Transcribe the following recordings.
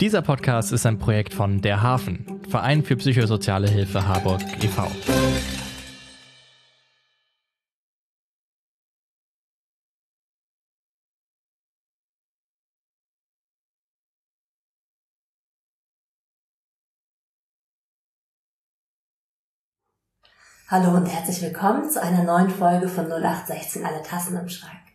Dieser Podcast ist ein Projekt von Der Hafen, Verein für psychosoziale Hilfe Harburg e.V. Hallo und herzlich willkommen zu einer neuen Folge von 0816 Alle Tassen im Schrank.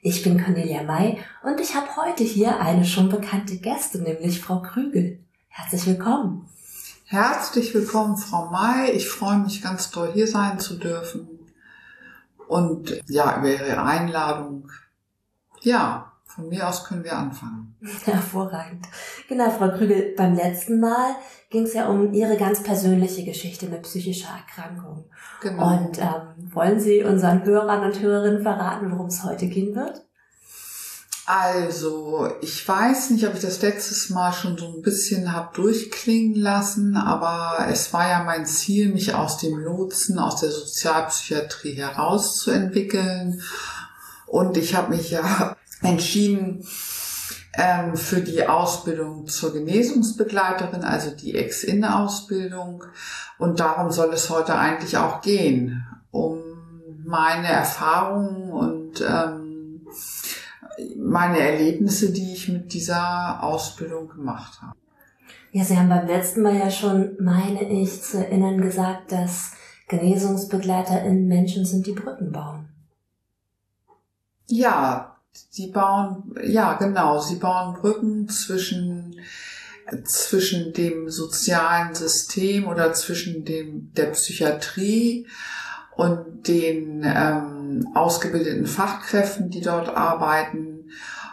Ich bin Cornelia May und ich habe heute hier eine schon bekannte Gäste, nämlich Frau Krügel. Herzlich willkommen. Herzlich willkommen, Frau May. Ich freue mich ganz toll, hier sein zu dürfen. Und ja, über Ihre Einladung. Ja, von mir aus können wir anfangen. Hervorragend. Genau, Frau Krügel, beim letzten Mal ging es ja um Ihre ganz persönliche Geschichte mit psychischer Erkrankung. Genau. Und ähm, wollen Sie unseren Hörern und Hörerinnen verraten, worum es heute gehen wird? Also, ich weiß nicht, ob ich das letztes Mal schon so ein bisschen habe durchklingen lassen, aber es war ja mein Ziel, mich aus dem Lotsen, aus der Sozialpsychiatrie herauszuentwickeln. Und ich habe mich ja entschieden ähm, für die Ausbildung zur Genesungsbegleiterin, also die Ex-In-Ausbildung. Und darum soll es heute eigentlich auch gehen, um meine Erfahrungen und ähm, meine Erlebnisse, die ich mit dieser Ausbildung gemacht habe. Ja, Sie haben beim letzten Mal ja schon, meine ich, zu erinnern gesagt, dass GenesungsbegleiterInnen Menschen sind, die Brücken bauen. Ja, Sie bauen, ja genau, sie bauen Brücken zwischen zwischen dem sozialen System oder zwischen dem der Psychiatrie und den ähm, ausgebildeten Fachkräften, die dort arbeiten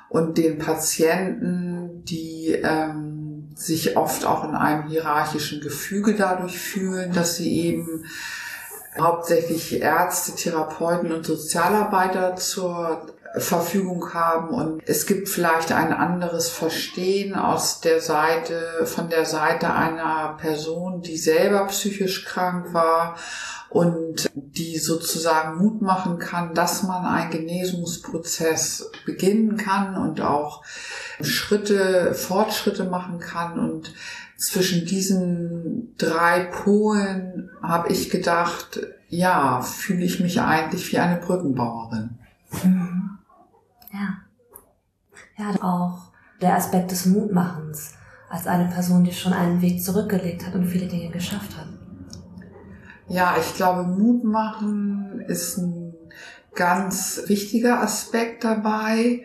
und den Patienten, die ähm, sich oft auch in einem hierarchischen Gefüge dadurch fühlen, dass sie eben hauptsächlich Ärzte, Therapeuten und Sozialarbeiter zur Verfügung haben. Und es gibt vielleicht ein anderes Verstehen aus der Seite, von der Seite einer Person, die selber psychisch krank war und die sozusagen Mut machen kann, dass man einen Genesungsprozess beginnen kann und auch Schritte, Fortschritte machen kann. Und zwischen diesen drei Polen habe ich gedacht, ja, fühle ich mich eigentlich wie eine Brückenbauerin. Mhm. Ja. Ja, auch der Aspekt des Mutmachens als eine Person, die schon einen Weg zurückgelegt hat und viele Dinge geschafft hat. Ja, ich glaube, Mut machen ist ein ganz wichtiger Aspekt dabei.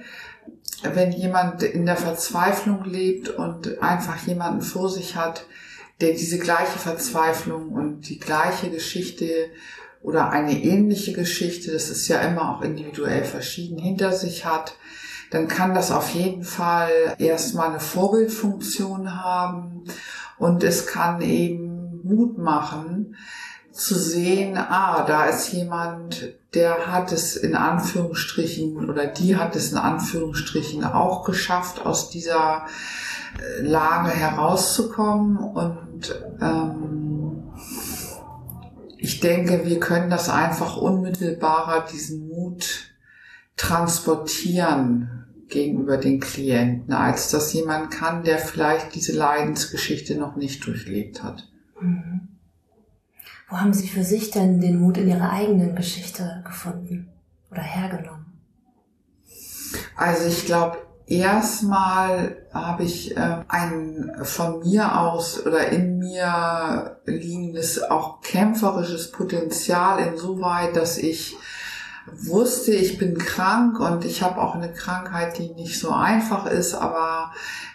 Wenn jemand in der Verzweiflung lebt und einfach jemanden vor sich hat, der diese gleiche Verzweiflung und die gleiche Geschichte oder eine ähnliche Geschichte, das ist ja immer auch individuell verschieden, hinter sich hat, dann kann das auf jeden Fall erstmal eine Vorbildfunktion haben. Und es kann eben Mut machen, zu sehen, ah, da ist jemand, der hat es in Anführungsstrichen oder die hat es in Anführungsstrichen auch geschafft, aus dieser äh, Lage herauszukommen und ähm, ich denke, wir können das einfach unmittelbarer, diesen Mut transportieren gegenüber den Klienten, als das jemand kann, der vielleicht diese Leidensgeschichte noch nicht durchlebt hat. Mhm. Wo haben Sie für sich denn den Mut in Ihrer eigenen Geschichte gefunden oder hergenommen? Also ich glaube, erstmal habe ich äh, ein von mir aus oder in mir liegendes auch kämpferisches Potenzial insoweit, dass ich wusste, ich bin krank und ich habe auch eine Krankheit, die nicht so einfach ist, aber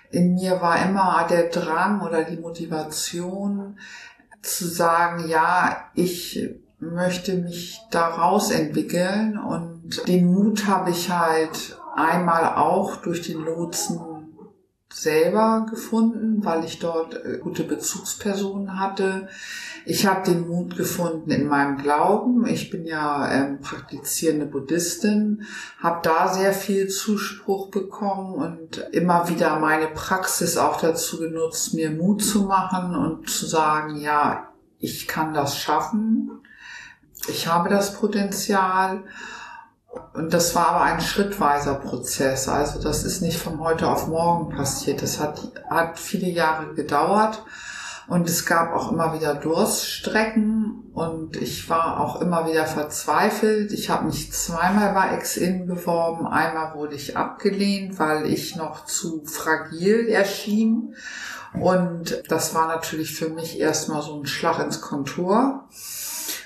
in mir war immer der Drang oder die Motivation zu sagen, ja, ich möchte mich daraus entwickeln und den Mut habe ich halt einmal auch durch den Lotsen selber gefunden, weil ich dort äh, gute Bezugspersonen hatte. Ich habe den Mut gefunden in meinem Glauben. Ich bin ja ähm, praktizierende Buddhistin, habe da sehr viel Zuspruch bekommen und immer wieder meine Praxis auch dazu genutzt, mir Mut zu machen und zu sagen, ja, ich kann das schaffen. Ich habe das Potenzial Und das war aber ein schrittweiser Prozess. Also das ist nicht von heute auf morgen passiert. Das hat, hat viele Jahre gedauert. Und es gab auch immer wieder Durststrecken und ich war auch immer wieder verzweifelt. Ich habe mich zweimal bei Ex-In beworben. Einmal wurde ich abgelehnt, weil ich noch zu fragil erschien. Und das war natürlich für mich erstmal so ein Schlag ins Kontor.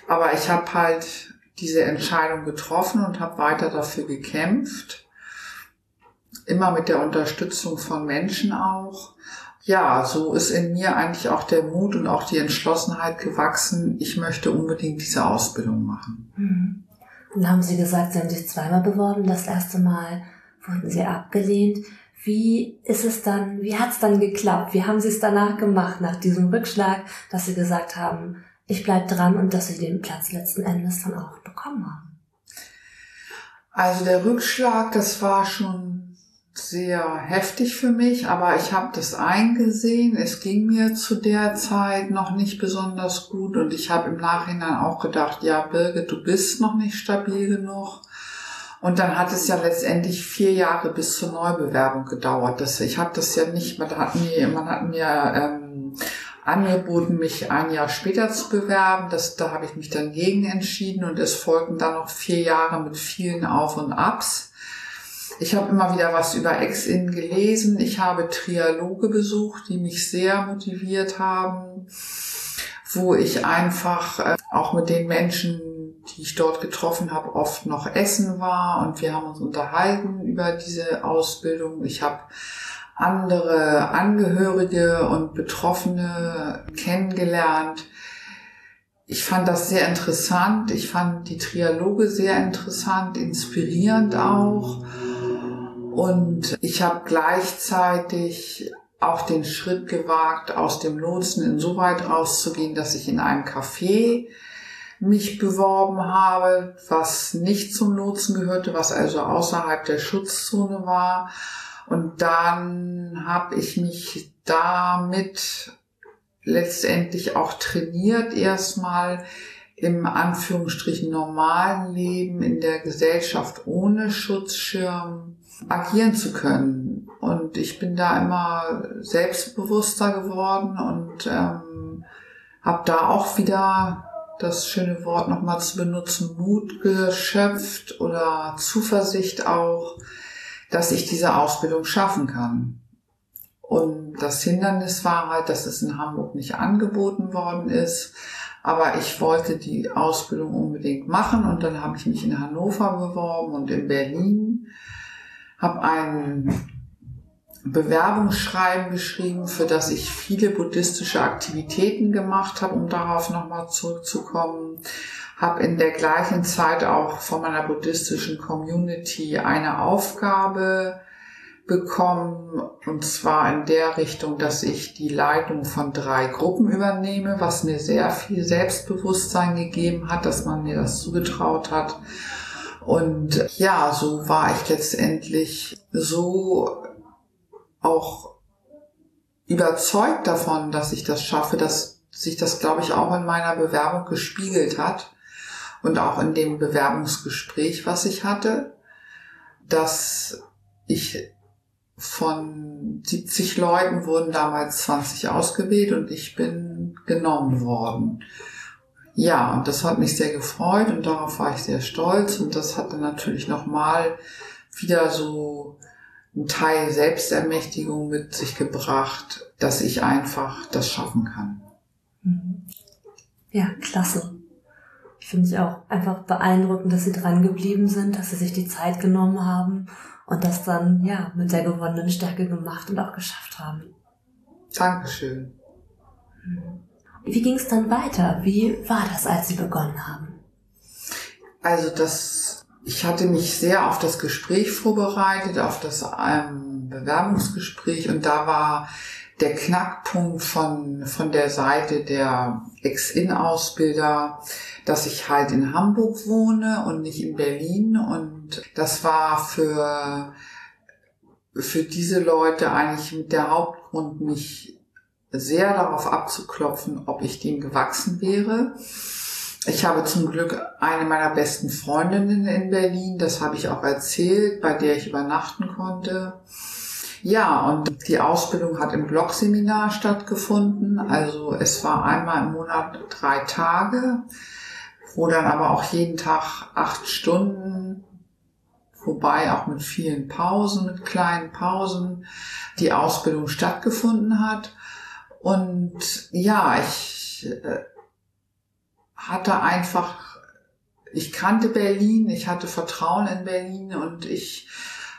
Aber ich habe halt diese Entscheidung getroffen und habe weiter dafür gekämpft. Immer mit der Unterstützung von Menschen auch. Ja, so ist in mir eigentlich auch der Mut und auch die Entschlossenheit gewachsen. Ich möchte unbedingt diese Ausbildung machen. Mhm. Dann haben Sie gesagt, Sie haben sich zweimal beworben. Das erste Mal wurden Sie abgelehnt. Wie ist es dann, wie hat es dann geklappt? Wie haben Sie es danach gemacht, nach diesem Rückschlag, dass Sie gesagt haben, ich bleib dran und dass Sie den Platz letzten Endes dann auch bekommen haben? Also der Rückschlag, das war schon sehr heftig für mich, aber ich habe das eingesehen. Es ging mir zu der Zeit noch nicht besonders gut und ich habe im Nachhinein auch gedacht, ja, Birgit, du bist noch nicht stabil genug. Und dann hat es ja letztendlich vier Jahre bis zur Neubewerbung gedauert. Das, ich habe das ja nicht, man hat mir, man hat mir ähm, angeboten, mich ein Jahr später zu bewerben. Das, da habe ich mich dann gegen entschieden und es folgten dann noch vier Jahre mit vielen Auf und Abs. Ich habe immer wieder was über Ex-In gelesen. Ich habe Trialoge besucht, die mich sehr motiviert haben, wo ich einfach äh, auch mit den Menschen die ich dort getroffen habe, oft noch essen war und wir haben uns unterhalten über diese Ausbildung. Ich habe andere Angehörige und Betroffene kennengelernt. Ich fand das sehr interessant. Ich fand die Trialoge sehr interessant, inspirierend auch. Und ich habe gleichzeitig auch den Schritt gewagt, aus dem Lotsen insoweit rauszugehen, dass ich in einem Café mich beworben habe, was nicht zum Lotsen gehörte, was also außerhalb der Schutzzone war. Und dann habe ich mich damit letztendlich auch trainiert, erstmal im Anführungsstrichen normalen Leben in der Gesellschaft ohne Schutzschirm agieren zu können. Und ich bin da immer selbstbewusster geworden und ähm, habe da auch wieder das schöne Wort nochmal zu benutzen, Mut geschöpft oder Zuversicht auch, dass ich diese Ausbildung schaffen kann. Und das Hindernis war halt, dass es in Hamburg nicht angeboten worden ist. Aber ich wollte die Ausbildung unbedingt machen und dann habe ich mich in Hannover beworben und in Berlin, habe einen Bewerbungsschreiben geschrieben, für das ich viele buddhistische Aktivitäten gemacht habe, um darauf nochmal zurückzukommen. Habe in der gleichen Zeit auch von meiner buddhistischen Community eine Aufgabe bekommen, und zwar in der Richtung, dass ich die Leitung von drei Gruppen übernehme, was mir sehr viel Selbstbewusstsein gegeben hat, dass man mir das zugetraut hat. Und ja, so war ich letztendlich so auch überzeugt davon, dass ich das schaffe, dass sich das, glaube ich, auch in meiner Bewerbung gespiegelt hat und auch in dem Bewerbungsgespräch, was ich hatte, dass ich von 70 Leuten wurden damals 20 ausgewählt und ich bin genommen worden. Ja, und das hat mich sehr gefreut und darauf war ich sehr stolz und das hatte natürlich nochmal wieder so einen Teil Selbstermächtigung mit sich gebracht, dass ich einfach das schaffen kann. Mhm. Ja, klasse. Ich finde es auch einfach beeindruckend, dass sie dran geblieben sind, dass sie sich die Zeit genommen haben und das dann ja mit der gewonnenen Stärke gemacht und auch geschafft haben. Dankeschön. Mhm. Wie ging es dann weiter? Wie war das, als Sie begonnen haben? Also das ich hatte mich sehr auf das Gespräch vorbereitet, auf das ähm, Bewerbungsgespräch und da war der Knackpunkt von, von der Seite der Ex-In-Ausbilder, dass ich halt in Hamburg wohne und nicht in Berlin. Und das war für, für diese Leute eigentlich mit der Hauptgrund, mich sehr darauf abzuklopfen, ob ich dem gewachsen wäre. Ich habe zum Glück eine meiner besten Freundinnen in Berlin, das habe ich auch erzählt, bei der ich übernachten konnte. Ja, und die Ausbildung hat im Blogseminar stattgefunden. Also es war einmal im Monat drei Tage, wo dann aber auch jeden Tag acht Stunden, wobei auch mit vielen Pausen, mit kleinen Pausen, die Ausbildung stattgefunden hat. Und ja, ich äh, hatte einfach, ich kannte Berlin, ich hatte Vertrauen in Berlin und ich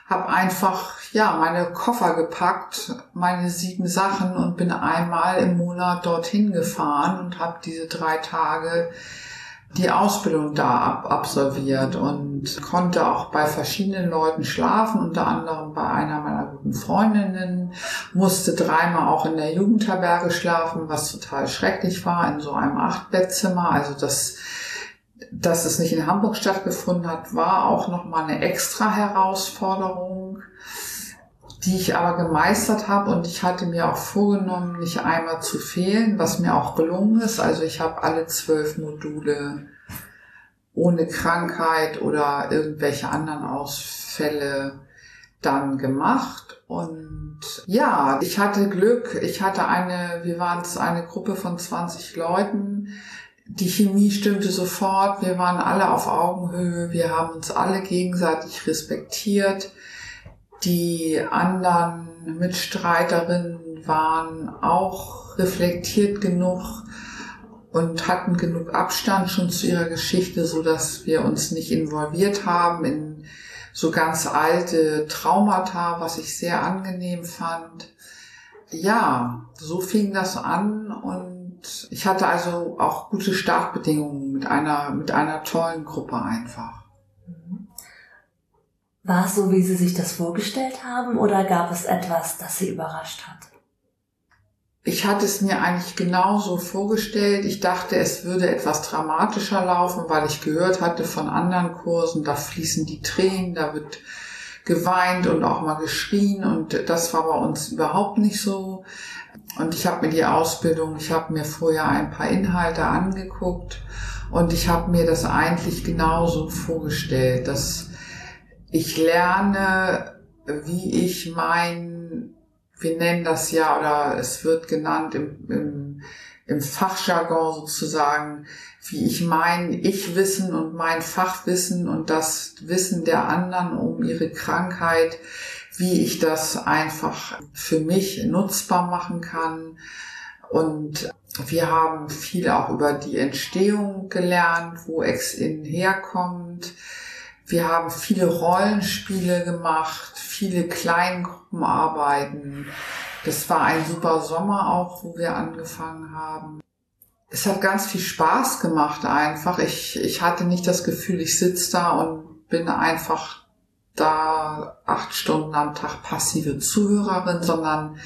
habe einfach ja meine Koffer gepackt, meine sieben Sachen und bin einmal im Monat dorthin gefahren und habe diese drei Tage die Ausbildung da ab absolviert und konnte auch bei verschiedenen Leuten schlafen, unter anderem bei einer meiner guten Freundinnen, musste dreimal auch in der Jugendherberge schlafen, was total schrecklich war, in so einem Achtbettzimmer. Also das dass es nicht in Hamburg stattgefunden hat, war auch nochmal eine extra Herausforderung, die ich aber gemeistert habe und ich hatte mir auch vorgenommen, nicht einmal zu fehlen, was mir auch gelungen ist. Also ich habe alle zwölf Module ohne Krankheit oder irgendwelche anderen Ausfälle dann gemacht. Und ja, ich hatte Glück. Ich hatte eine, wir waren es eine Gruppe von 20 Leuten, die Chemie stimmte sofort, wir waren alle auf Augenhöhe, wir haben uns alle gegenseitig respektiert. Die anderen Mitstreiterinnen waren auch reflektiert genug und hatten genug Abstand schon zu ihrer Geschichte, so dass wir uns nicht involviert haben in so ganz alte Traumata, was ich sehr angenehm fand. Ja, so fing das an und ich hatte also auch gute Startbedingungen mit einer, mit einer tollen Gruppe einfach. War es so, wie Sie sich das vorgestellt haben oder gab es etwas, das Sie überrascht hat? Ich hatte es mir eigentlich genauso vorgestellt. Ich dachte, es würde etwas dramatischer laufen, weil ich gehört hatte von anderen Kursen, da fließen die Tränen, da wird geweint und auch mal geschrien und das war bei uns überhaupt nicht so. Und ich habe mir die Ausbildung, ich habe mir vorher ein paar Inhalte angeguckt und ich habe mir das eigentlich genauso vorgestellt, dass ich lerne, wie ich mein, wir nennen das ja, oder es wird genannt im, im, im Fachjargon sozusagen, wie ich mein Ich-Wissen und mein Fachwissen und das Wissen der anderen um ihre Krankheit, wie ich das einfach für mich nutzbar machen kann. Und wir haben viel auch über die Entstehung gelernt, wo Ex-In herkommt. Wir haben viele Rollenspiele gemacht, viele Kleingruppenarbeiten. Das war ein super Sommer auch, wo wir angefangen haben. Es hat ganz viel Spaß gemacht einfach. Ich, ich hatte nicht das Gefühl, ich sitze da und bin einfach da acht Stunden am Tag passive Zuhörerin, sondern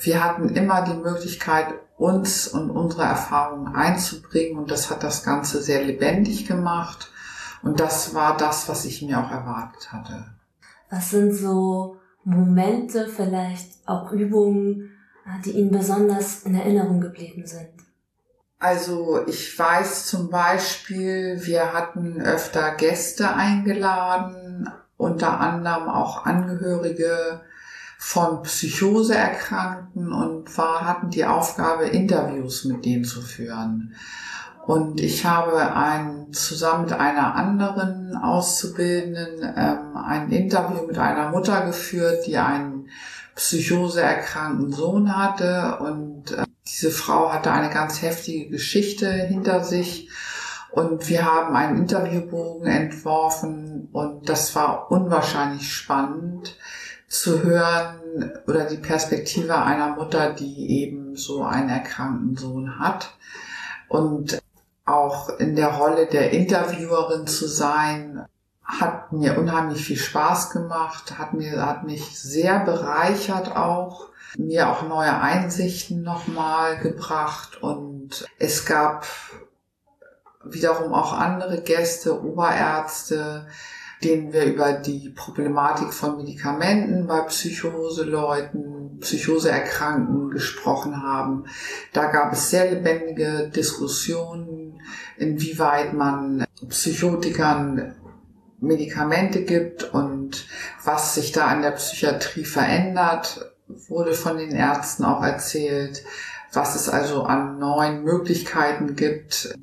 wir hatten immer die Möglichkeit, uns und unsere Erfahrungen einzubringen und das hat das Ganze sehr lebendig gemacht und das war das, was ich mir auch erwartet hatte. Was sind so Momente, vielleicht auch Übungen, die Ihnen besonders in Erinnerung geblieben sind? Also ich weiß zum Beispiel, wir hatten öfter Gäste eingeladen, unter anderem auch Angehörige von Psychoseerkrankten und war, hatten die Aufgabe, Interviews mit denen zu führen. Und ich habe ein, zusammen mit einer anderen Auszubildenden ähm, ein Interview mit einer Mutter geführt, die einen psychoseerkrankten Sohn hatte. Und äh, diese Frau hatte eine ganz heftige Geschichte hinter sich und wir haben einen Interviewbogen entworfen und das war unwahrscheinlich spannend zu hören oder die Perspektive einer Mutter, die eben so einen erkrankten Sohn hat. Und auch in der Rolle der Interviewerin zu sein, hat mir unheimlich viel Spaß gemacht, hat mir, hat mich sehr bereichert auch, mir auch neue Einsichten nochmal gebracht und es gab wiederum auch andere Gäste, Oberärzte, denen wir über die Problematik von Medikamenten bei Psychoseleuten Psychoseerkrankten gesprochen haben. Da gab es sehr lebendige Diskussionen, inwieweit man Psychotikern Medikamente gibt und was sich da an der Psychiatrie verändert, wurde von den Ärzten auch erzählt, was es also an neuen Möglichkeiten gibt,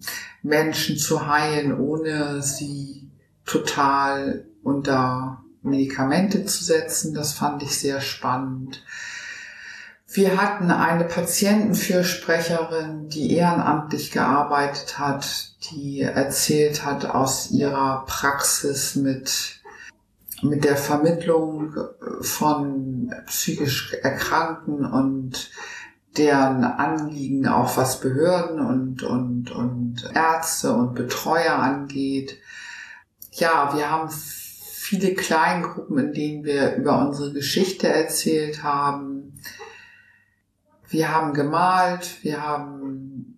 Menschen zu heilen, ohne sie total unter Medikamente zu setzen. Das fand ich sehr spannend. Wir hatten eine Patientenfürsprecherin, die ehrenamtlich gearbeitet hat, die erzählt hat aus ihrer Praxis mit, mit der Vermittlung von psychisch Erkrankten und deren Anliegen auch was Behörden und, und, und Ärzte und Betreuer angeht. Ja, wir haben viele Kleingruppen, in denen wir über unsere Geschichte erzählt haben wir haben gemalt, wir haben,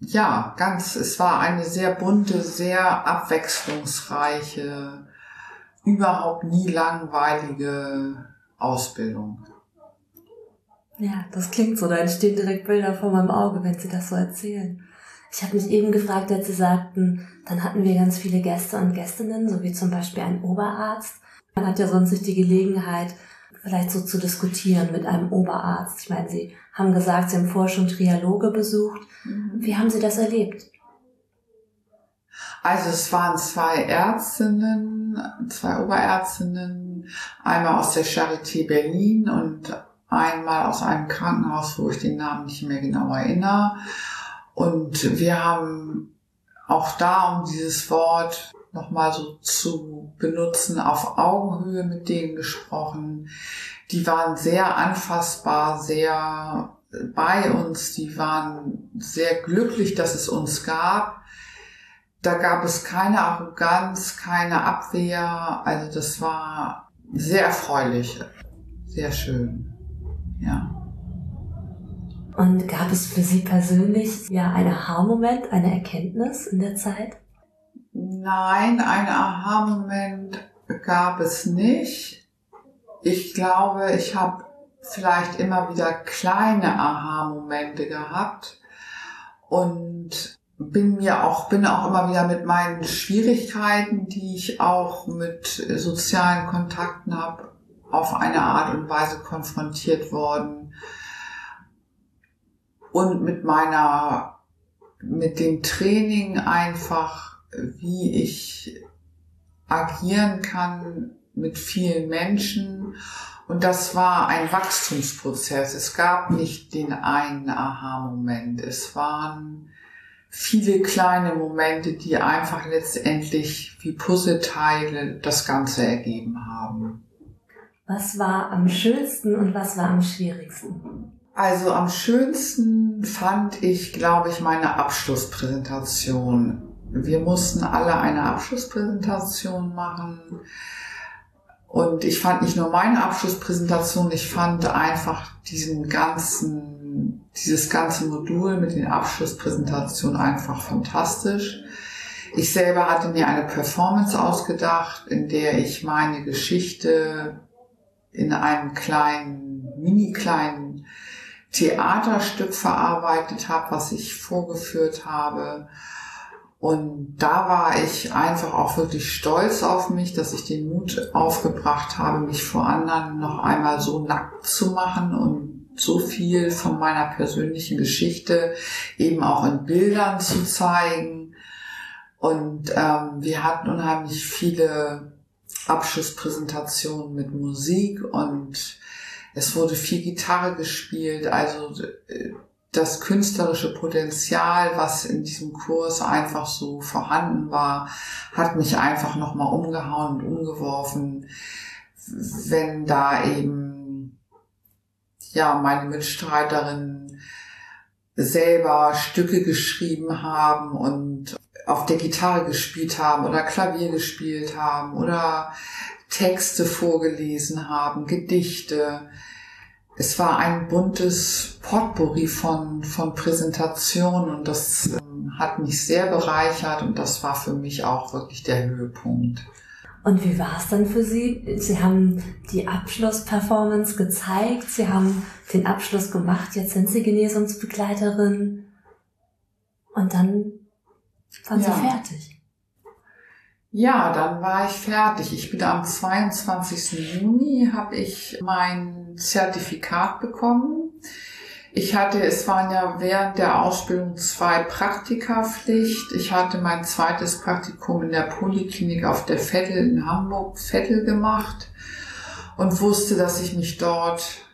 ja, ganz, es war eine sehr bunte, sehr abwechslungsreiche, überhaupt nie langweilige Ausbildung. Ja, das klingt so. Da entstehen direkt Bilder vor meinem Auge, wenn Sie das so erzählen. Ich habe mich eben gefragt, als Sie sagten, dann hatten wir ganz viele Gäste und Gästinnen, so wie zum Beispiel einen Oberarzt. Man hat ja sonst nicht die Gelegenheit, vielleicht so zu diskutieren mit einem Oberarzt. Ich meine, Sie haben gesagt, Sie haben vorher schon Trialoge besucht. Mhm. Wie haben Sie das erlebt? Also es waren zwei Ärztinnen, zwei Oberärztinnen, einmal aus der Charité Berlin und einmal aus einem Krankenhaus, wo ich den Namen nicht mehr genau erinnere. Und wir haben auch da um dieses Wort nochmal so zu benutzen, auf Augenhöhe mit denen gesprochen. Die waren sehr anfassbar, sehr bei uns, die waren sehr glücklich, dass es uns gab. Da gab es keine Arroganz, keine Abwehr, also das war sehr erfreulich, sehr schön, ja. Und gab es für Sie persönlich ja einen Aha-Moment, eine Erkenntnis in der Zeit? Nein, einen Aha-Moment gab es nicht. Ich glaube, ich habe vielleicht immer wieder kleine Aha-Momente gehabt und bin mir auch, bin auch immer wieder mit meinen Schwierigkeiten, die ich auch mit sozialen Kontakten habe, auf eine Art und Weise konfrontiert worden. Und mit meiner, mit dem Training einfach wie ich agieren kann mit vielen Menschen. Und das war ein Wachstumsprozess. Es gab nicht den einen Aha-Moment. Es waren viele kleine Momente, die einfach letztendlich wie Puzzleteile das Ganze ergeben haben. Was war am schönsten und was war am schwierigsten? Also am schönsten fand ich, glaube ich, meine Abschlusspräsentation wir mussten alle eine Abschlusspräsentation machen. Und ich fand nicht nur meine Abschlusspräsentation, ich fand einfach diesen ganzen, dieses ganze Modul mit den Abschlusspräsentationen einfach fantastisch. Ich selber hatte mir eine Performance ausgedacht, in der ich meine Geschichte in einem kleinen, mini kleinen Theaterstück verarbeitet habe, was ich vorgeführt habe. Und da war ich einfach auch wirklich stolz auf mich, dass ich den Mut aufgebracht habe, mich vor anderen noch einmal so nackt zu machen und so viel von meiner persönlichen Geschichte eben auch in Bildern zu zeigen. Und ähm, wir hatten unheimlich viele Abschlusspräsentationen mit Musik und es wurde viel Gitarre gespielt. Also äh, das künstlerische Potenzial, was in diesem Kurs einfach so vorhanden war, hat mich einfach nochmal umgehauen und umgeworfen, wenn da eben, ja, meine Mitstreiterinnen selber Stücke geschrieben haben und auf der Gitarre gespielt haben oder Klavier gespielt haben oder Texte vorgelesen haben, Gedichte es war ein buntes Potpourri von, von Präsentationen und das ähm, hat mich sehr bereichert und das war für mich auch wirklich der Höhepunkt. Und wie war es dann für Sie? Sie haben die Abschlussperformance gezeigt, Sie haben den Abschluss gemacht, jetzt sind Sie Genesungsbegleiterin und dann waren ja. Sie fertig. Ja, dann war ich fertig. Ich bin am 22. Juni, habe ich mein Zertifikat bekommen. Ich hatte, es waren ja während der Ausbildung zwei Praktikapflicht. Ich hatte mein zweites Praktikum in der Poliklinik auf der Vettel in Hamburg, Vettel gemacht und wusste, dass ich mich dort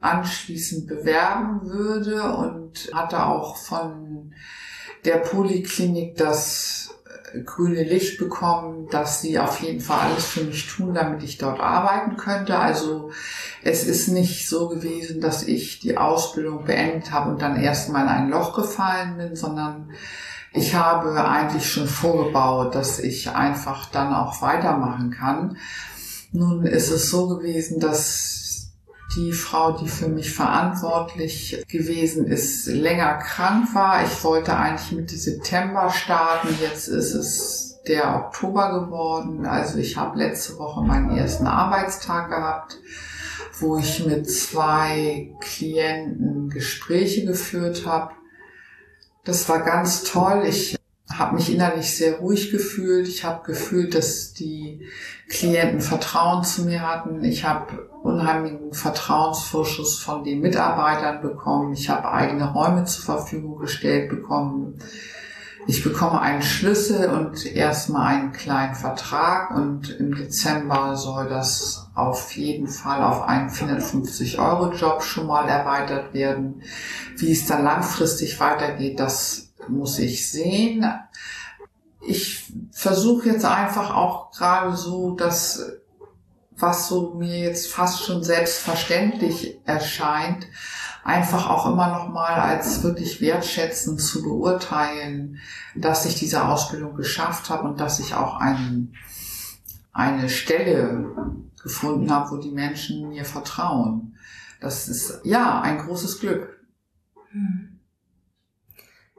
anschließend bewerben würde und hatte auch von der Poliklinik das grüne Licht bekommen, dass sie auf jeden Fall alles für mich tun, damit ich dort arbeiten könnte. Also es ist nicht so gewesen, dass ich die Ausbildung beendet habe und dann erstmal in ein Loch gefallen bin, sondern ich habe eigentlich schon vorgebaut, dass ich einfach dann auch weitermachen kann. Nun ist es so gewesen, dass die Frau, die für mich verantwortlich gewesen ist, länger krank war. Ich wollte eigentlich Mitte September starten. Jetzt ist es der Oktober geworden. Also ich habe letzte Woche meinen ersten Arbeitstag gehabt, wo ich mit zwei Klienten Gespräche geführt habe. Das war ganz toll. Ich habe mich innerlich sehr ruhig gefühlt. Ich habe gefühlt, dass die Klienten Vertrauen zu mir hatten. Ich habe unheimlichen Vertrauensvorschuss von den Mitarbeitern bekommen. Ich habe eigene Räume zur Verfügung gestellt bekommen. Ich bekomme einen Schlüssel und erstmal einen kleinen Vertrag und im Dezember soll das auf jeden Fall auf einen 450 Euro Job schon mal erweitert werden. Wie es dann langfristig weitergeht, das muss ich sehen. Ich versuche jetzt einfach auch gerade so, dass was so mir jetzt fast schon selbstverständlich erscheint, einfach auch immer noch mal als wirklich wertschätzend zu beurteilen, dass ich diese Ausbildung geschafft habe und dass ich auch einen, eine Stelle gefunden habe, wo die Menschen mir vertrauen. Das ist ja ein großes Glück. Hm.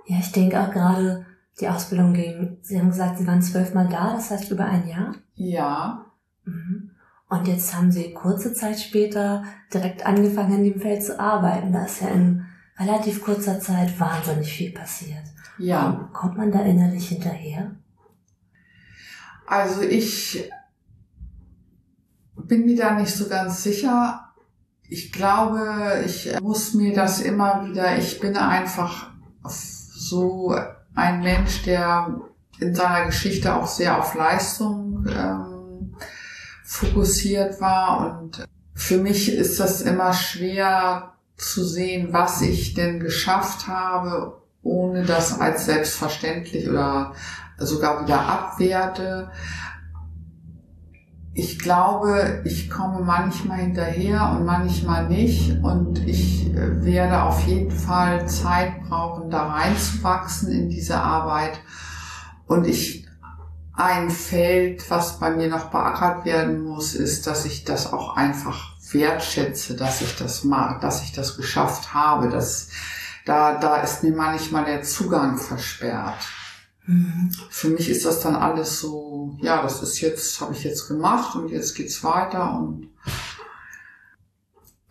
Ja, ich denke auch gerade, die Ausbildung ging, Sie haben gesagt, Sie waren zwölfmal da, das heißt über ein Jahr? Ja. Mhm. Und jetzt haben Sie kurze Zeit später direkt angefangen, in dem Feld zu arbeiten. Da ist ja in relativ kurzer Zeit wahnsinnig viel passiert. Ja. Kommt man da innerlich hinterher? Also ich bin mir da nicht so ganz sicher. Ich glaube, ich muss mir das immer wieder, ich bin einfach so ein Mensch, der in seiner Geschichte auch sehr auf Leistung ähm, fokussiert war. Und für mich ist das immer schwer zu sehen, was ich denn geschafft habe, ohne das als selbstverständlich oder sogar wieder abwerte ich glaube, ich komme manchmal hinterher und manchmal nicht und ich äh, werde auf jeden Fall Zeit brauchen, da reinzuwachsen in diese Arbeit. Und ich, ein Feld, was bei mir noch beackert werden muss, ist, dass ich das auch einfach wertschätze, dass ich das mag, dass ich das geschafft habe. dass da, da ist mir manchmal der Zugang versperrt. Mhm. Für mich ist das dann alles so, ja, das ist jetzt, habe ich jetzt gemacht und jetzt geht's weiter und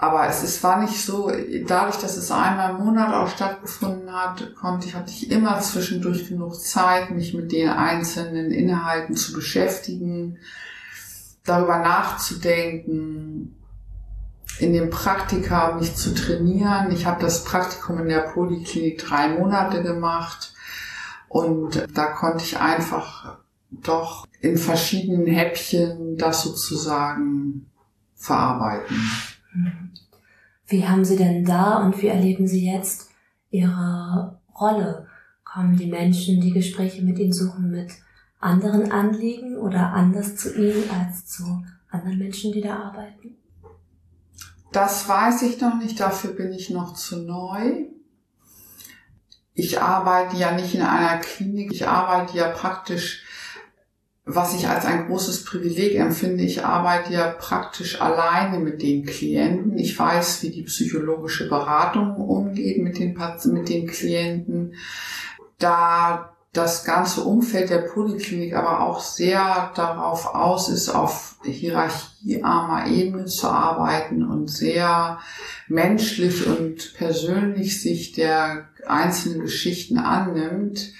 aber es ist, war nicht so, dadurch, dass es einmal im Monat auch stattgefunden hat, konnte ich, hatte ich immer zwischendurch genug Zeit, mich mit den einzelnen Inhalten zu beschäftigen, darüber nachzudenken, in dem Praktika mich zu trainieren. Ich habe das Praktikum in der Poliklinik drei Monate gemacht und da konnte ich einfach doch in verschiedenen Häppchen das sozusagen verarbeiten. Wie haben Sie denn da und wie erleben Sie jetzt Ihre Rolle? Kommen die Menschen, die Gespräche mit Ihnen suchen, mit anderen Anliegen oder anders zu Ihnen als zu anderen Menschen, die da arbeiten? Das weiß ich noch nicht, dafür bin ich noch zu neu ich arbeite ja nicht in einer Klinik, ich arbeite ja praktisch, was ich als ein großes Privileg empfinde, ich arbeite ja praktisch alleine mit den Klienten. Ich weiß, wie die psychologische Beratung umgeht mit den, mit den Klienten. Da das ganze Umfeld der Poliklinik aber auch sehr darauf aus ist, auf hierarchiearmer Ebene zu arbeiten und sehr menschlich und persönlich sich der einzelnen Geschichten annimmt,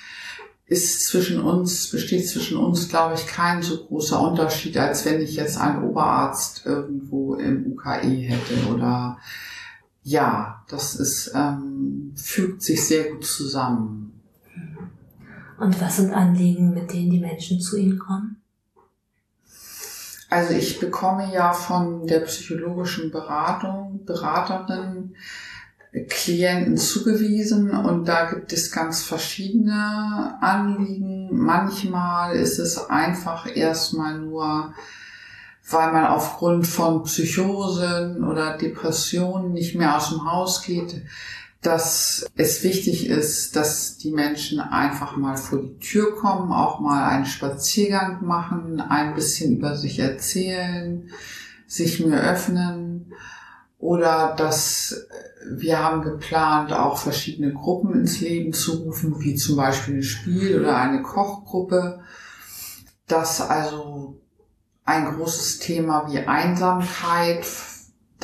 ist zwischen uns, besteht zwischen uns, glaube ich, kein so großer Unterschied, als wenn ich jetzt einen Oberarzt irgendwo im UKE hätte oder ja, das ist, ähm, fügt sich sehr gut zusammen. Und was sind Anliegen, mit denen die Menschen zu Ihnen kommen? Also ich bekomme ja von der psychologischen Beratung, Beraterin Klienten zugewiesen und da gibt es ganz verschiedene Anliegen. Manchmal ist es einfach erstmal nur, weil man aufgrund von Psychosen oder Depressionen nicht mehr aus dem Haus geht, dass es wichtig ist, dass die Menschen einfach mal vor die Tür kommen, auch mal einen Spaziergang machen, ein bisschen über sich erzählen, sich mir öffnen oder dass wir haben geplant, auch verschiedene Gruppen ins Leben zu rufen, wie zum Beispiel ein Spiel oder eine Kochgruppe, dass also ein großes Thema wie Einsamkeit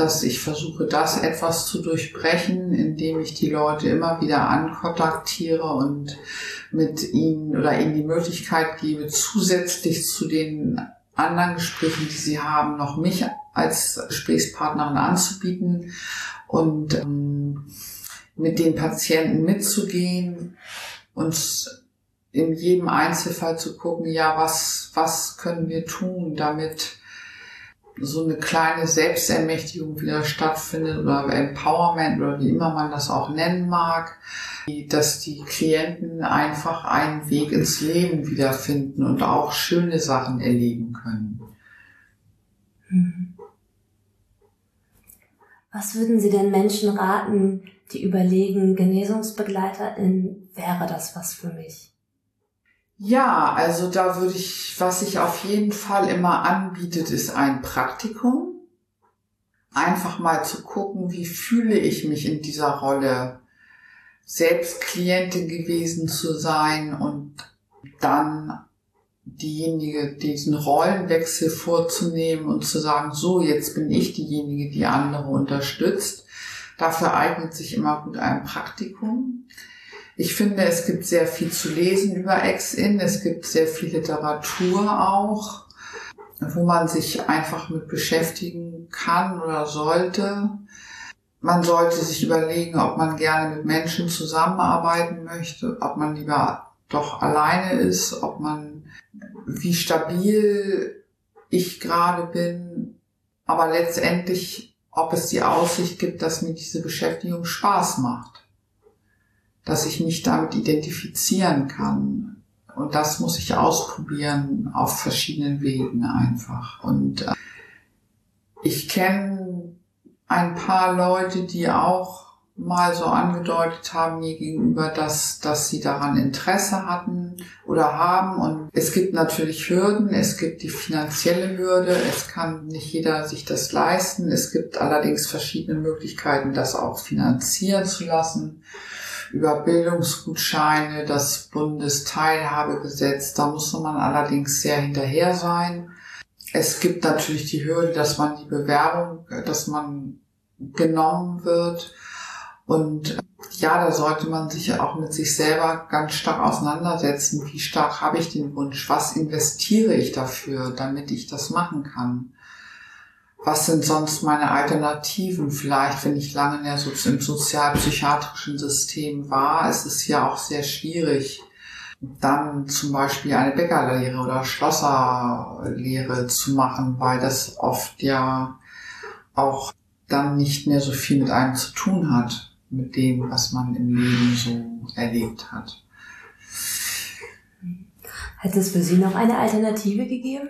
dass ich versuche, das etwas zu durchbrechen, indem ich die Leute immer wieder ankontaktiere und mit ihnen oder ihnen die Möglichkeit gebe, zusätzlich zu den anderen Gesprächen, die sie haben, noch mich als Gesprächspartnerin anzubieten und ähm, mit den Patienten mitzugehen und in jedem Einzelfall zu gucken, ja, was, was können wir tun, damit so eine kleine Selbstermächtigung wieder stattfindet oder Empowerment oder wie immer man das auch nennen mag, dass die Klienten einfach einen Weg ins Leben wiederfinden und auch schöne Sachen erleben können. Was würden Sie den Menschen raten, die überlegen, Genesungsbegleiterin wäre das was für mich? Ja, also da würde ich, was sich auf jeden Fall immer anbietet, ist ein Praktikum. Einfach mal zu gucken, wie fühle ich mich in dieser Rolle, selbst Klientin gewesen zu sein und dann diejenige, diesen Rollenwechsel vorzunehmen und zu sagen, so, jetzt bin ich diejenige, die andere unterstützt. Dafür eignet sich immer gut ein Praktikum. Ich finde, es gibt sehr viel zu lesen über Ex-In. Es gibt sehr viel Literatur auch, wo man sich einfach mit beschäftigen kann oder sollte. Man sollte sich überlegen, ob man gerne mit Menschen zusammenarbeiten möchte, ob man lieber doch alleine ist, ob man, wie stabil ich gerade bin, aber letztendlich, ob es die Aussicht gibt, dass mir diese Beschäftigung Spaß macht dass ich mich damit identifizieren kann. Und das muss ich ausprobieren auf verschiedenen Wegen einfach. Und äh, ich kenne ein paar Leute, die auch mal so angedeutet haben mir gegenüber, dass, dass sie daran Interesse hatten oder haben. Und es gibt natürlich Hürden. Es gibt die finanzielle Hürde. Es kann nicht jeder sich das leisten. Es gibt allerdings verschiedene Möglichkeiten, das auch finanzieren zu lassen über Bildungsgutscheine, das Bundesteilhabegesetz. Da muss man allerdings sehr hinterher sein. Es gibt natürlich die Hürde, dass man die Bewerbung, dass man genommen wird. Und ja, da sollte man sich auch mit sich selber ganz stark auseinandersetzen. Wie stark habe ich den Wunsch? Was investiere ich dafür, damit ich das machen kann? was sind sonst meine Alternativen? Vielleicht, wenn ich lange in der so im sozialpsychiatrischen System war, ist es ja auch sehr schwierig, dann zum Beispiel eine Bäckerlehre oder Schlosserlehre zu machen, weil das oft ja auch dann nicht mehr so viel mit einem zu tun hat, mit dem, was man im Leben so erlebt hat. Hat es für Sie noch eine Alternative gegeben?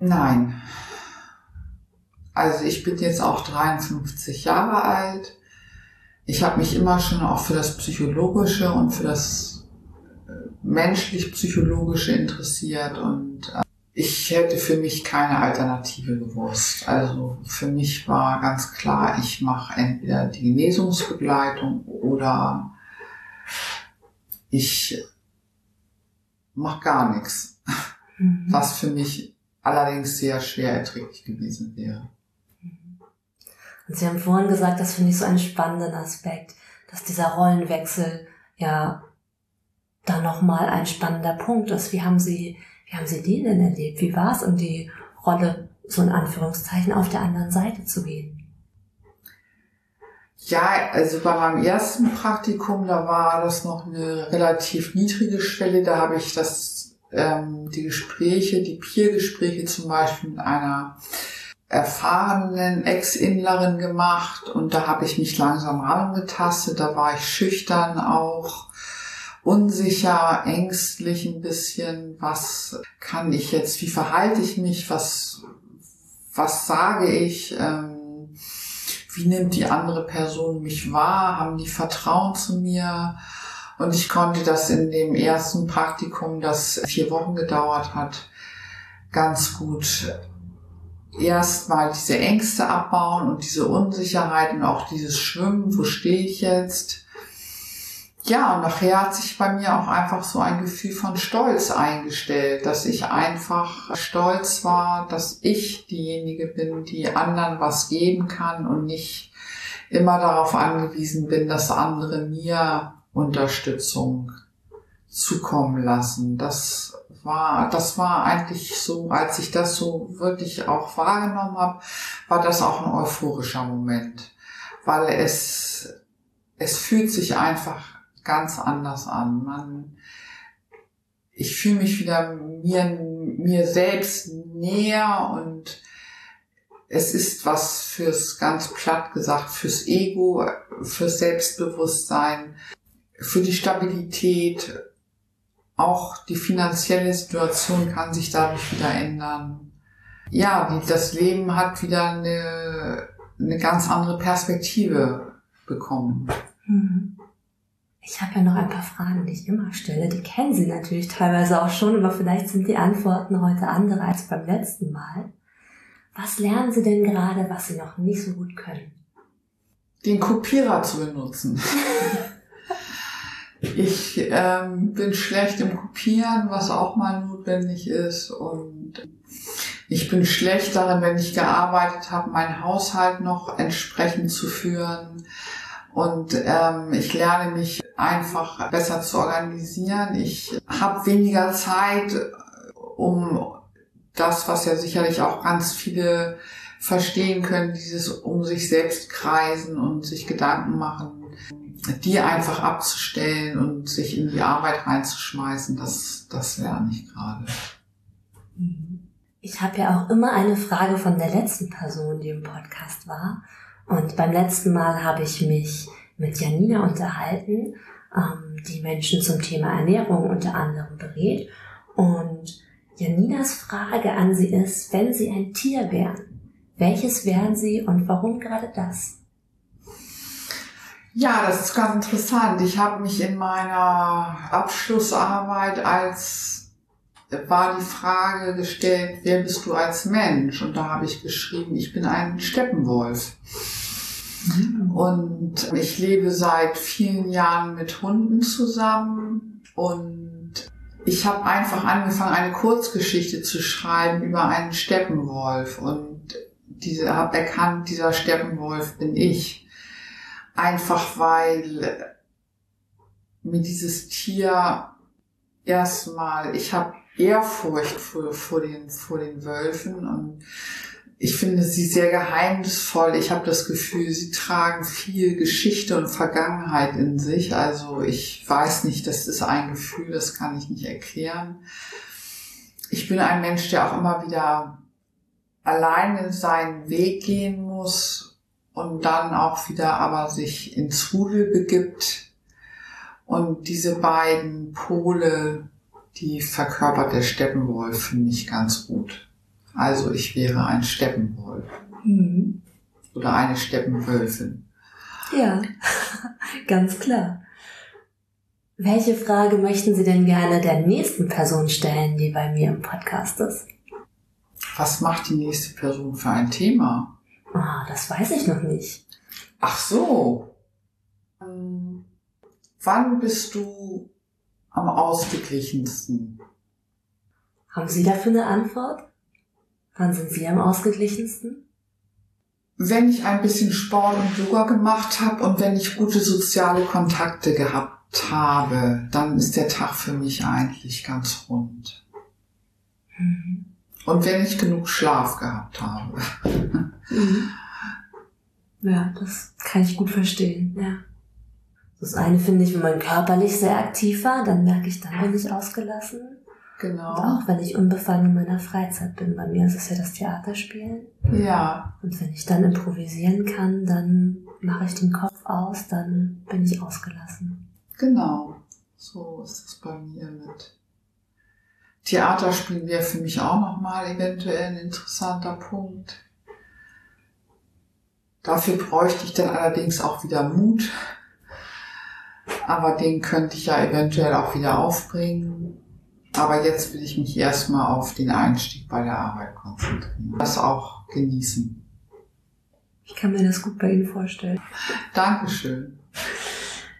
Nein. Also ich bin jetzt auch 53 Jahre alt. Ich habe mich immer schon auch für das Psychologische und für das äh, menschlich-psychologische interessiert und äh, ich hätte für mich keine Alternative gewusst. Also für mich war ganz klar, ich mache entweder die Genesungsbegleitung oder ich mache gar nichts, mhm. was für mich allerdings sehr schwer erträglich gewesen wäre. Und Sie haben vorhin gesagt, das finde ich so einen spannenden Aspekt, dass dieser Rollenwechsel ja dann nochmal ein spannender Punkt ist. Wie haben Sie, wie haben Sie den denn erlebt? Wie war es, um die Rolle so in Anführungszeichen auf der anderen Seite zu gehen? Ja, also bei meinem ersten Praktikum, da war das noch eine relativ niedrige Schwelle. Da habe ich das, ähm, die Gespräche, die Peer-Gespräche zum Beispiel mit einer erfahrenen Ex-Inlerin gemacht und da habe ich mich langsam rangetastet. Da war ich schüchtern auch, unsicher, ängstlich ein bisschen. Was kann ich jetzt? Wie verhalte ich mich? Was, was sage ich? Ähm, wie nimmt die andere Person mich wahr, haben die Vertrauen zu mir. Und ich konnte das in dem ersten Praktikum, das vier Wochen gedauert hat, ganz gut erstmal diese Ängste abbauen und diese Unsicherheit und auch dieses Schwimmen, wo stehe ich jetzt, ja, und nachher hat sich bei mir auch einfach so ein Gefühl von Stolz eingestellt, dass ich einfach stolz war, dass ich diejenige bin, die anderen was geben kann und nicht immer darauf angewiesen bin, dass andere mir Unterstützung zukommen lassen. Das war, das war eigentlich so, als ich das so wirklich auch wahrgenommen habe, war das auch ein euphorischer Moment, weil es, es fühlt sich einfach ganz anders an. Man, ich fühle mich wieder mir, mir selbst näher und es ist was fürs ganz platt gesagt, fürs Ego, fürs Selbstbewusstsein, für die Stabilität. Auch die finanzielle Situation kann sich dadurch wieder ändern. Ja, das Leben hat wieder eine, eine ganz andere Perspektive bekommen. Mhm. Ich habe ja noch ein paar Fragen, die ich immer stelle. Die kennen Sie natürlich teilweise auch schon, aber vielleicht sind die Antworten heute andere als beim letzten Mal. Was lernen Sie denn gerade, was Sie noch nicht so gut können? Den Kopierer zu benutzen. ich ähm, bin schlecht im Kopieren, was auch mal notwendig ist. Und ich bin schlecht darin, wenn ich gearbeitet habe, meinen Haushalt noch entsprechend zu führen. Und ähm, ich lerne mich einfach besser zu organisieren. Ich habe weniger Zeit, um das, was ja sicherlich auch ganz viele verstehen können, dieses um sich selbst kreisen und sich Gedanken machen, die einfach abzustellen und sich in die Arbeit reinzuschmeißen, das, das lerne ich gerade. Ich habe ja auch immer eine Frage von der letzten Person, die im Podcast war. Und beim letzten Mal habe ich mich mit Janina unterhalten, ähm, die Menschen zum Thema Ernährung unter anderem berät. Und Janinas Frage an Sie ist, wenn Sie ein Tier wären, welches wären Sie und warum gerade das? Ja, das ist ganz interessant. Ich habe mich in meiner Abschlussarbeit als war die Frage gestellt, wer bist du als Mensch? Und da habe ich geschrieben, ich bin ein Steppenwolf. Und ich lebe seit vielen Jahren mit Hunden zusammen. Und ich habe einfach angefangen, eine Kurzgeschichte zu schreiben über einen Steppenwolf. Und diese habe erkannt, dieser Steppenwolf bin ich. Einfach weil mir dieses Tier erstmal, ich habe Ehrfurcht vor, vor, den, vor den Wölfen. Und ich finde sie sehr geheimnisvoll. Ich habe das Gefühl, sie tragen viel Geschichte und Vergangenheit in sich. Also ich weiß nicht, das ist ein Gefühl, das kann ich nicht erklären. Ich bin ein Mensch, der auch immer wieder alleine seinen Weg gehen muss und dann auch wieder aber sich ins Rudel begibt. Und diese beiden Pole, die verkörpert der Steppenwolf, finde ich ganz gut. Also ich wäre ein Steppenwolf. Mhm. Oder eine Steppenwölfin. Ja, ganz klar. Welche Frage möchten Sie denn gerne der nächsten Person stellen, die bei mir im Podcast ist? Was macht die nächste Person für ein Thema? Ah, das weiß ich noch nicht. Ach so. Ähm, wann bist du am ausgeglichensten. Haben Sie dafür eine Antwort? Wann sind Sie am ausgeglichensten? Wenn ich ein bisschen Sport und Yoga gemacht habe und wenn ich gute soziale Kontakte gehabt habe, dann ist der Tag für mich eigentlich ganz rund. Mhm. Und wenn ich genug Schlaf gehabt habe. Mhm. Ja, das kann ich gut verstehen, ja. Das eine finde ich, wenn man körperlich sehr aktiv war, dann merke ich, dann bin ich ausgelassen. Genau. Und auch wenn ich unbefangen in meiner Freizeit bin. Bei mir ist es ja das Theaterspielen. Ja. Und wenn ich dann improvisieren kann, dann mache ich den Kopf aus, dann bin ich ausgelassen. Genau. So ist es bei mir mit. Theaterspielen wäre für mich auch nochmal eventuell ein interessanter Punkt. Dafür bräuchte ich dann allerdings auch wieder Mut. Aber den könnte ich ja eventuell auch wieder aufbringen. Aber jetzt will ich mich erstmal auf den Einstieg bei der Arbeit konzentrieren. Das auch genießen. Ich kann mir das gut bei Ihnen vorstellen. Dankeschön.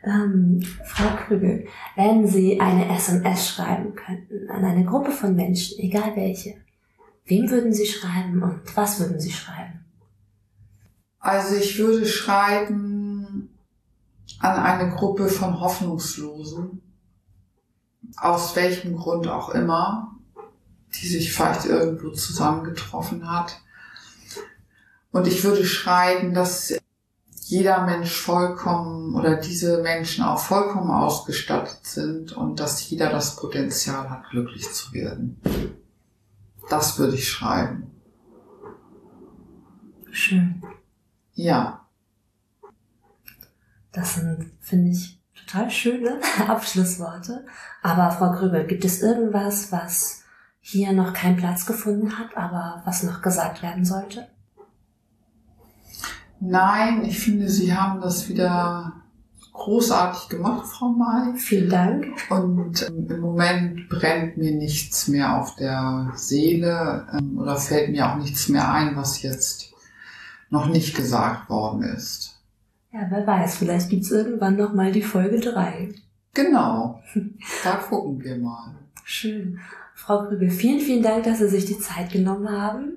Ähm, Frau Krügel, wenn Sie eine SMS schreiben könnten an eine Gruppe von Menschen, egal welche, wem würden Sie schreiben und was würden Sie schreiben? Also ich würde schreiben an eine Gruppe von Hoffnungslosen, aus welchem Grund auch immer, die sich vielleicht irgendwo zusammengetroffen hat. Und ich würde schreiben, dass jeder Mensch vollkommen oder diese Menschen auch vollkommen ausgestattet sind und dass jeder das Potenzial hat, glücklich zu werden. Das würde ich schreiben. Schön. Ja. Das sind, finde ich, total schöne Abschlussworte. Aber Frau Grübel, gibt es irgendwas, was hier noch keinen Platz gefunden hat, aber was noch gesagt werden sollte? Nein, ich finde, Sie haben das wieder großartig gemacht, Frau May. Vielen Dank. Und ähm, im Moment brennt mir nichts mehr auf der Seele ähm, oder fällt mir auch nichts mehr ein, was jetzt noch nicht gesagt worden ist. Ja, wer weiß, vielleicht gibt's irgendwann noch mal die Folge drei. Genau, da gucken wir mal. Schön. Frau Krügel, vielen, vielen Dank, dass Sie sich die Zeit genommen haben.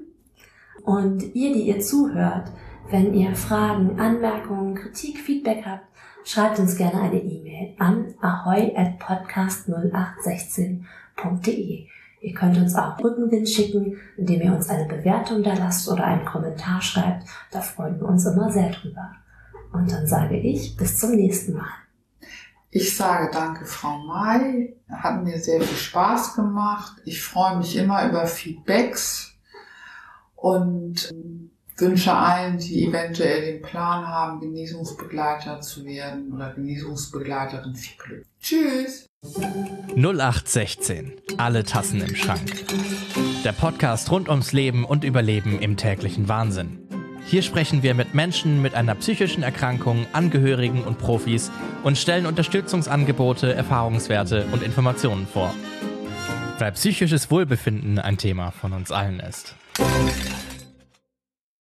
Und ihr, die ihr zuhört, wenn ihr Fragen, Anmerkungen, Kritik, Feedback habt, schreibt uns gerne eine E-Mail an ahoy@podcast0816.de. Ihr könnt uns auch Rückenwind schicken, indem ihr uns eine Bewertung da lasst oder einen Kommentar schreibt. Da freuen wir uns immer sehr drüber. Und dann sage ich bis zum nächsten Mal. Ich sage danke, Frau May. Hat mir sehr viel Spaß gemacht. Ich freue mich immer über Feedbacks und wünsche allen, die eventuell den Plan haben, Genesungsbegleiter zu werden oder Genesungsbegleiterin viel Glück. Tschüss. 0816. Alle Tassen im Schrank. Der Podcast rund ums Leben und Überleben im täglichen Wahnsinn. Hier sprechen wir mit Menschen mit einer psychischen Erkrankung, Angehörigen und Profis und stellen Unterstützungsangebote, Erfahrungswerte und Informationen vor. Weil psychisches Wohlbefinden ein Thema von uns allen ist.